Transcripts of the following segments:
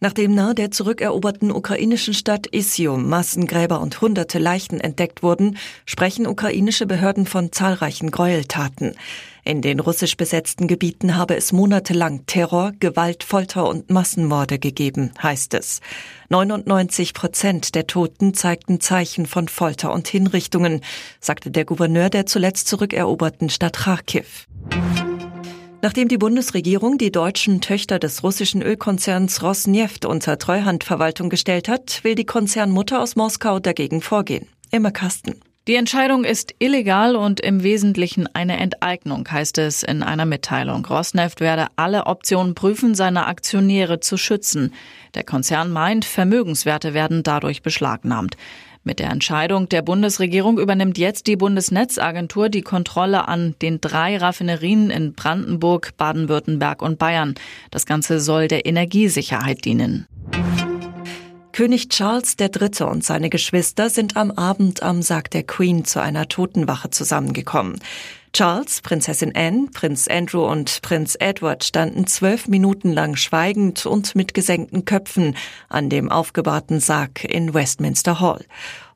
Nachdem nahe der zurückeroberten ukrainischen Stadt Isium Massengräber und hunderte Leichen entdeckt wurden, sprechen ukrainische Behörden von zahlreichen Gräueltaten. In den russisch besetzten Gebieten habe es monatelang Terror, Gewalt, Folter und Massenmorde gegeben, heißt es. 99 Prozent der Toten zeigten Zeichen von Folter und Hinrichtungen, sagte der Gouverneur der zuletzt zurückeroberten Stadt Kharkiv. Nachdem die Bundesregierung die deutschen Töchter des russischen Ölkonzerns Rosneft unter Treuhandverwaltung gestellt hat, will die Konzernmutter aus Moskau dagegen vorgehen. Immer Kasten. Die Entscheidung ist illegal und im Wesentlichen eine Enteignung, heißt es in einer Mitteilung. Rosneft werde alle Optionen prüfen, seine Aktionäre zu schützen. Der Konzern meint, Vermögenswerte werden dadurch beschlagnahmt. Mit der Entscheidung der Bundesregierung übernimmt jetzt die Bundesnetzagentur die Kontrolle an den drei Raffinerien in Brandenburg, Baden-Württemberg und Bayern. Das Ganze soll der Energiesicherheit dienen. König Charles III. und seine Geschwister sind am Abend am Sarg der Queen zu einer Totenwache zusammengekommen. Charles, Prinzessin Anne, Prinz Andrew und Prinz Edward standen zwölf Minuten lang schweigend und mit gesenkten Köpfen an dem aufgebahrten Sarg in Westminster Hall.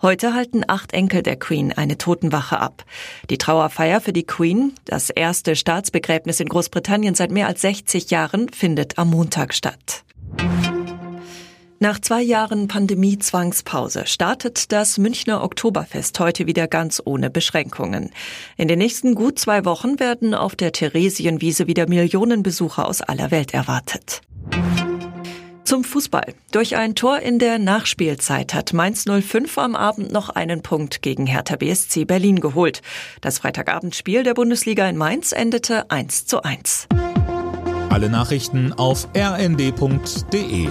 Heute halten acht Enkel der Queen eine Totenwache ab. Die Trauerfeier für die Queen, das erste Staatsbegräbnis in Großbritannien seit mehr als 60 Jahren, findet am Montag statt. Nach zwei Jahren Pandemie-Zwangspause startet das Münchner Oktoberfest heute wieder ganz ohne Beschränkungen. In den nächsten gut zwei Wochen werden auf der Theresienwiese wieder Millionen Besucher aus aller Welt erwartet. Zum Fußball. Durch ein Tor in der Nachspielzeit hat Mainz 05 am Abend noch einen Punkt gegen Hertha BSC Berlin geholt. Das Freitagabendspiel der Bundesliga in Mainz endete 1 zu 1. Alle Nachrichten auf rnd.de